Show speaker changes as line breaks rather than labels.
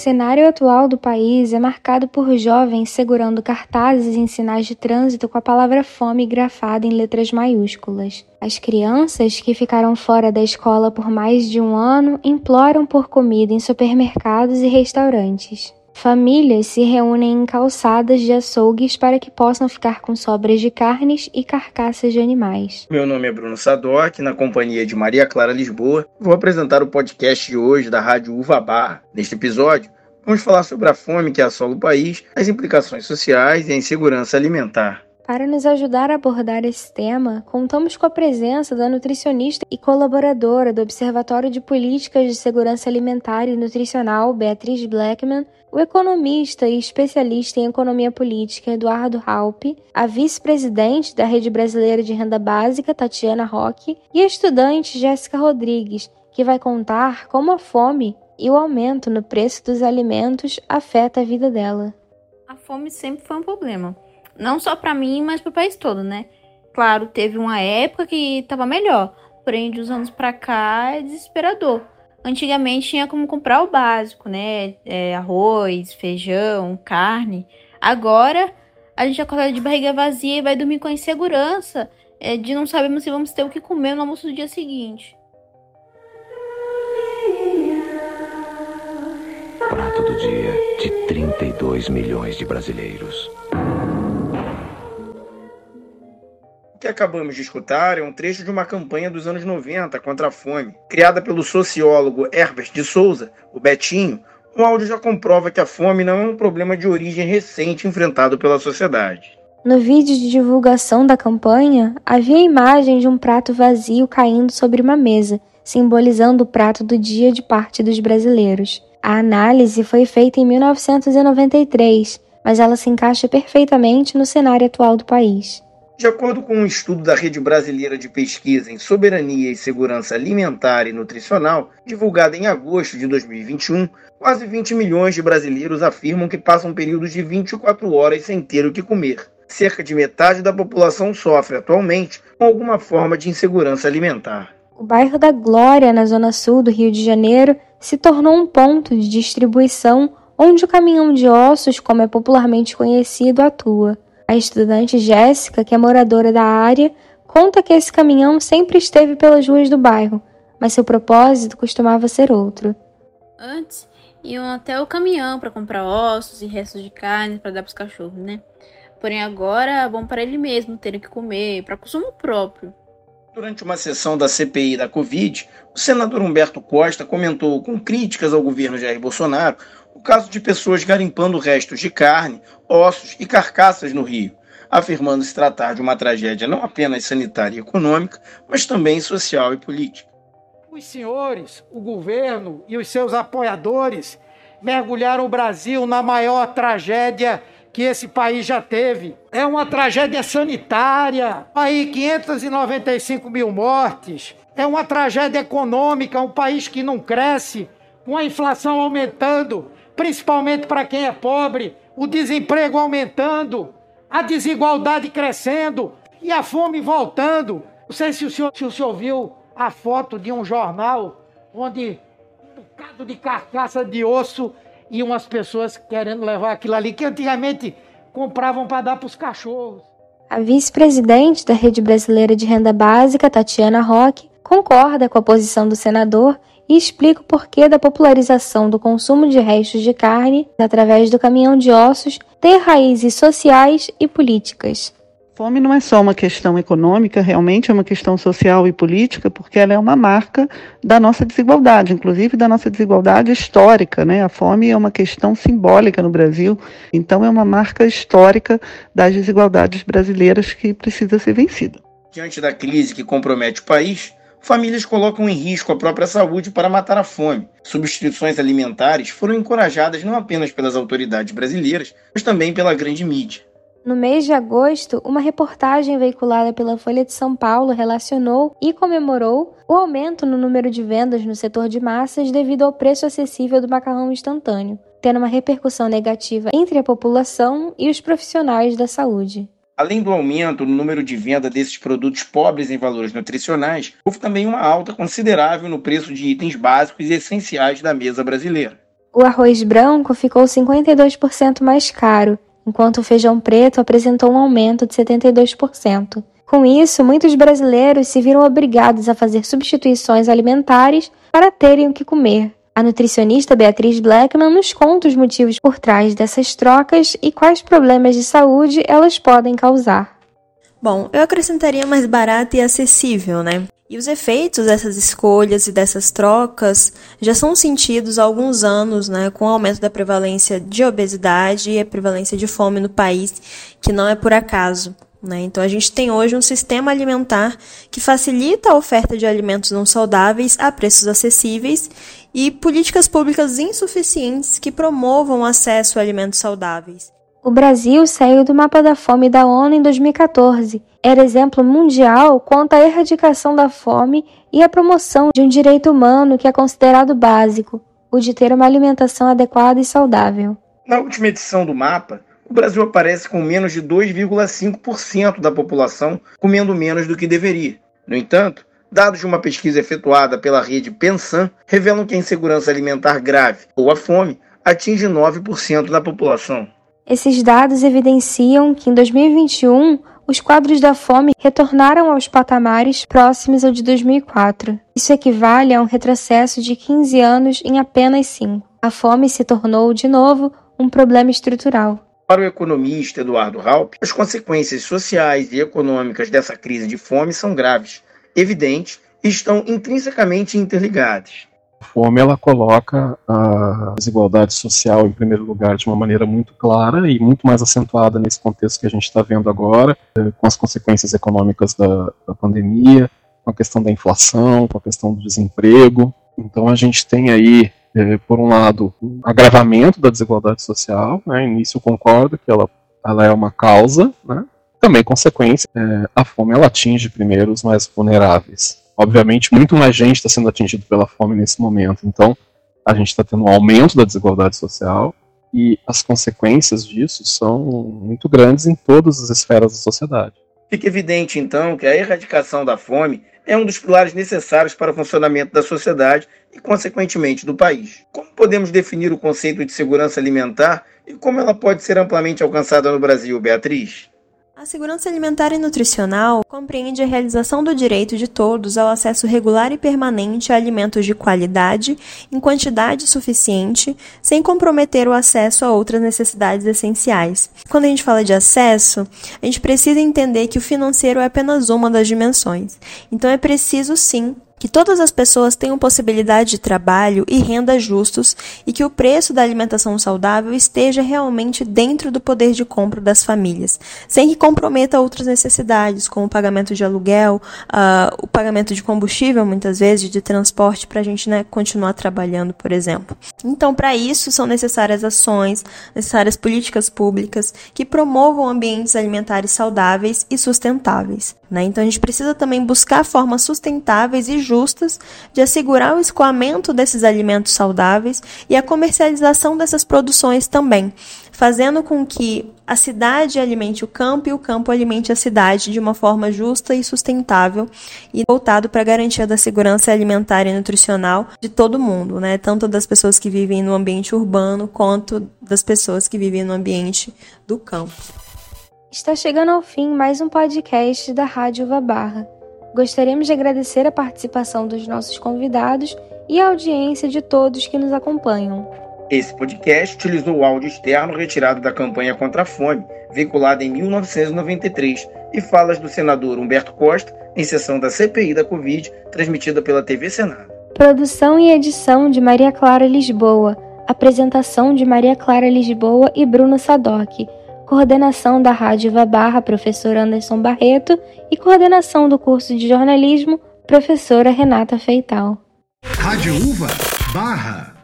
cenário atual do país é marcado por jovens segurando cartazes em sinais de trânsito com a palavra fome grafada em letras maiúsculas. As crianças que ficaram fora da escola por mais de um ano imploram por comida em supermercados e restaurantes. Famílias se reúnem em calçadas de açougues para que possam ficar com sobras de carnes e carcaças de animais.
Meu nome é Bruno Sadoc, na companhia de Maria Clara Lisboa. Vou apresentar o podcast de hoje da Rádio Uva Barra. Neste episódio, vamos falar sobre a fome que assola o país, as implicações sociais e a insegurança alimentar.
Para nos ajudar a abordar esse tema, contamos com a presença da nutricionista e colaboradora do Observatório de Políticas de Segurança Alimentar e Nutricional, Beatriz Blackman, o economista e especialista em economia política Eduardo Halpe, a vice-presidente da Rede Brasileira de Renda Básica, Tatiana Roque, e a estudante Jéssica Rodrigues, que vai contar como a fome e o aumento no preço dos alimentos afeta a vida dela.
A fome sempre foi um problema não só para mim, mas para o país todo, né? Claro, teve uma época que estava melhor, porém de uns anos para cá é desesperador. Antigamente tinha como comprar o básico, né? É, arroz, feijão, carne. Agora a gente acorda de barriga vazia e vai dormir com a insegurança é, de não sabermos se vamos ter o que comer no almoço do dia seguinte.
Prato do dia de 32 milhões de brasileiros.
que acabamos de escutar é um trecho de uma campanha dos anos 90 contra a fome. Criada pelo sociólogo Herbert de Souza, o Betinho, o áudio já comprova que a fome não é um problema de origem recente enfrentado pela sociedade.
No vídeo de divulgação da campanha, havia a imagem de um prato vazio caindo sobre uma mesa, simbolizando o prato do dia de parte dos brasileiros. A análise foi feita em 1993, mas ela se encaixa perfeitamente no cenário atual do país.
De acordo com um estudo da Rede Brasileira de Pesquisa em Soberania e Segurança Alimentar e Nutricional, divulgado em agosto de 2021, quase 20 milhões de brasileiros afirmam que passam períodos de 24 horas sem ter o que comer. Cerca de metade da população sofre atualmente com alguma forma de insegurança alimentar.
O bairro da Glória, na zona sul do Rio de Janeiro, se tornou um ponto de distribuição onde o caminhão de ossos, como é popularmente conhecido, atua. A estudante Jéssica, que é moradora da área, conta que esse caminhão sempre esteve pelas ruas do bairro, mas seu propósito costumava ser outro.
Antes, iam até o caminhão para comprar ossos e restos de carne para dar para os cachorros, né? Porém, agora é bom para ele mesmo terem que comer, para consumo próprio.
Durante uma sessão da CPI da Covid, o senador Humberto Costa comentou com críticas ao governo Jair Bolsonaro o caso de pessoas garimpando restos de carne, ossos e carcaças no Rio, afirmando se tratar de uma tragédia não apenas sanitária e econômica, mas também social e política.
Os senhores, o governo e os seus apoiadores mergulharam o Brasil na maior tragédia que esse país já teve. É uma tragédia sanitária, aí 595 mil mortes. É uma tragédia econômica, um país que não cresce, com a inflação aumentando, principalmente para quem é pobre, o desemprego aumentando, a desigualdade crescendo e a fome voltando. Não sei se o senhor, se o senhor viu a foto de um jornal onde um bocado de carcaça de osso e umas pessoas querendo levar aquilo ali que antigamente compravam para dar para os cachorros.
A vice-presidente da Rede Brasileira de Renda Básica, Tatiana Roque, concorda com a posição do senador e explica o porquê da popularização do consumo de restos de carne através do caminhão de ossos ter raízes sociais e políticas.
Fome não é só uma questão econômica, realmente é uma questão social e política, porque ela é uma marca da nossa desigualdade, inclusive da nossa desigualdade histórica. Né? A fome é uma questão simbólica no Brasil, então é uma marca histórica das desigualdades brasileiras que precisa ser vencida.
Diante da crise que compromete o país, famílias colocam em risco a própria saúde para matar a fome. Substituições alimentares foram encorajadas não apenas pelas autoridades brasileiras, mas também pela grande mídia.
No mês de agosto, uma reportagem veiculada pela Folha de São Paulo relacionou e comemorou o aumento no número de vendas no setor de massas devido ao preço acessível do macarrão instantâneo, tendo uma repercussão negativa entre a população e os profissionais da saúde.
Além do aumento no número de venda desses produtos pobres em valores nutricionais, houve também uma alta considerável no preço de itens básicos e essenciais da mesa brasileira.
O arroz branco ficou 52% mais caro, enquanto o feijão preto apresentou um aumento de 72%. Com isso, muitos brasileiros se viram obrigados a fazer substituições alimentares para terem o que comer. A nutricionista Beatriz Blackman nos conta os motivos por trás dessas trocas e quais problemas de saúde elas podem causar.
Bom, eu acrescentaria mais barato e acessível, né? E os efeitos dessas escolhas e dessas trocas já são sentidos há alguns anos, né, com o aumento da prevalência de obesidade e a prevalência de fome no país, que não é por acaso. Né? Então, a gente tem hoje um sistema alimentar que facilita a oferta de alimentos não saudáveis a preços acessíveis e políticas públicas insuficientes que promovam o acesso a alimentos saudáveis.
O Brasil saiu do mapa da fome da ONU em 2014. Era exemplo mundial quanto à erradicação da fome e à promoção de um direito humano que é considerado básico, o de ter uma alimentação adequada e saudável.
Na última edição do mapa, o Brasil aparece com menos de 2,5% da população comendo menos do que deveria. No entanto, dados de uma pesquisa efetuada pela rede Pensan revelam que a insegurança alimentar grave, ou a fome, atinge 9% da população.
Esses dados evidenciam que em 2021 os quadros da fome retornaram aos patamares próximos ao de 2004. Isso equivale a um retrocesso de 15 anos em apenas 5. A fome se tornou, de novo, um problema estrutural.
Para o economista Eduardo Raup, as consequências sociais e econômicas dessa crise de fome são graves, evidentes e estão intrinsecamente interligadas
fome ela coloca a desigualdade social em primeiro lugar de uma maneira muito clara e muito mais acentuada nesse contexto que a gente está vendo agora, eh, com as consequências econômicas da, da, pandemia, com a questão da inflação, com a questão do desemprego. Então a gente tem aí, eh, por um lado, um agravamento da desigualdade social. Né? Nisso eu concordo que ela, ela é uma causa, né? também consequência. Eh, a fome ela atinge primeiro os mais vulneráveis obviamente, muito mais gente está sendo atingido pela fome nesse momento. Então, a gente está tendo um aumento da desigualdade social e as consequências disso são muito grandes em todas as esferas da sociedade.
Fica evidente, então, que a erradicação da fome é um dos pilares necessários para o funcionamento da sociedade e, consequentemente, do país. Como podemos definir o conceito de segurança alimentar e como ela pode ser amplamente alcançada no Brasil, Beatriz?
A segurança alimentar e nutricional compreende a realização do direito de todos ao acesso regular e permanente a alimentos de qualidade, em quantidade suficiente, sem comprometer o acesso a outras necessidades essenciais. Quando a gente fala de acesso, a gente precisa entender que o financeiro é apenas uma das dimensões. Então é preciso sim que todas as pessoas tenham possibilidade de trabalho e renda justos e que o preço da alimentação saudável esteja realmente dentro do poder de compra das famílias, sem que comprometa outras necessidades, como o pagamento de aluguel, uh, o pagamento de combustível, muitas vezes, de transporte, para a gente né, continuar trabalhando, por exemplo. Então, para isso, são necessárias ações, necessárias políticas públicas que promovam ambientes alimentares saudáveis e sustentáveis. Né? Então, a gente precisa também buscar formas sustentáveis e justas de assegurar o escoamento desses alimentos saudáveis e a comercialização dessas produções também, fazendo com que a cidade alimente o campo e o campo alimente a cidade de uma forma justa e sustentável e voltado para a garantia da segurança alimentar e nutricional de todo mundo, né? Tanto das pessoas que vivem no ambiente urbano quanto das pessoas que vivem no ambiente do campo.
Está chegando ao fim mais um podcast da Rádio Uva Barra. Gostaríamos de agradecer a participação dos nossos convidados e a audiência de todos que nos acompanham.
Esse podcast utilizou o áudio externo retirado da campanha contra a fome, vinculada em 1993, e falas do senador Humberto Costa em sessão da CPI da Covid, transmitida pela TV Senado.
Produção e edição de Maria Clara Lisboa. Apresentação de Maria Clara Lisboa e Bruno Sadoc coordenação da Rádio Barra, professor Anderson Barreto, e coordenação do curso de jornalismo, professora Renata Feital. Rádio Uva Barra.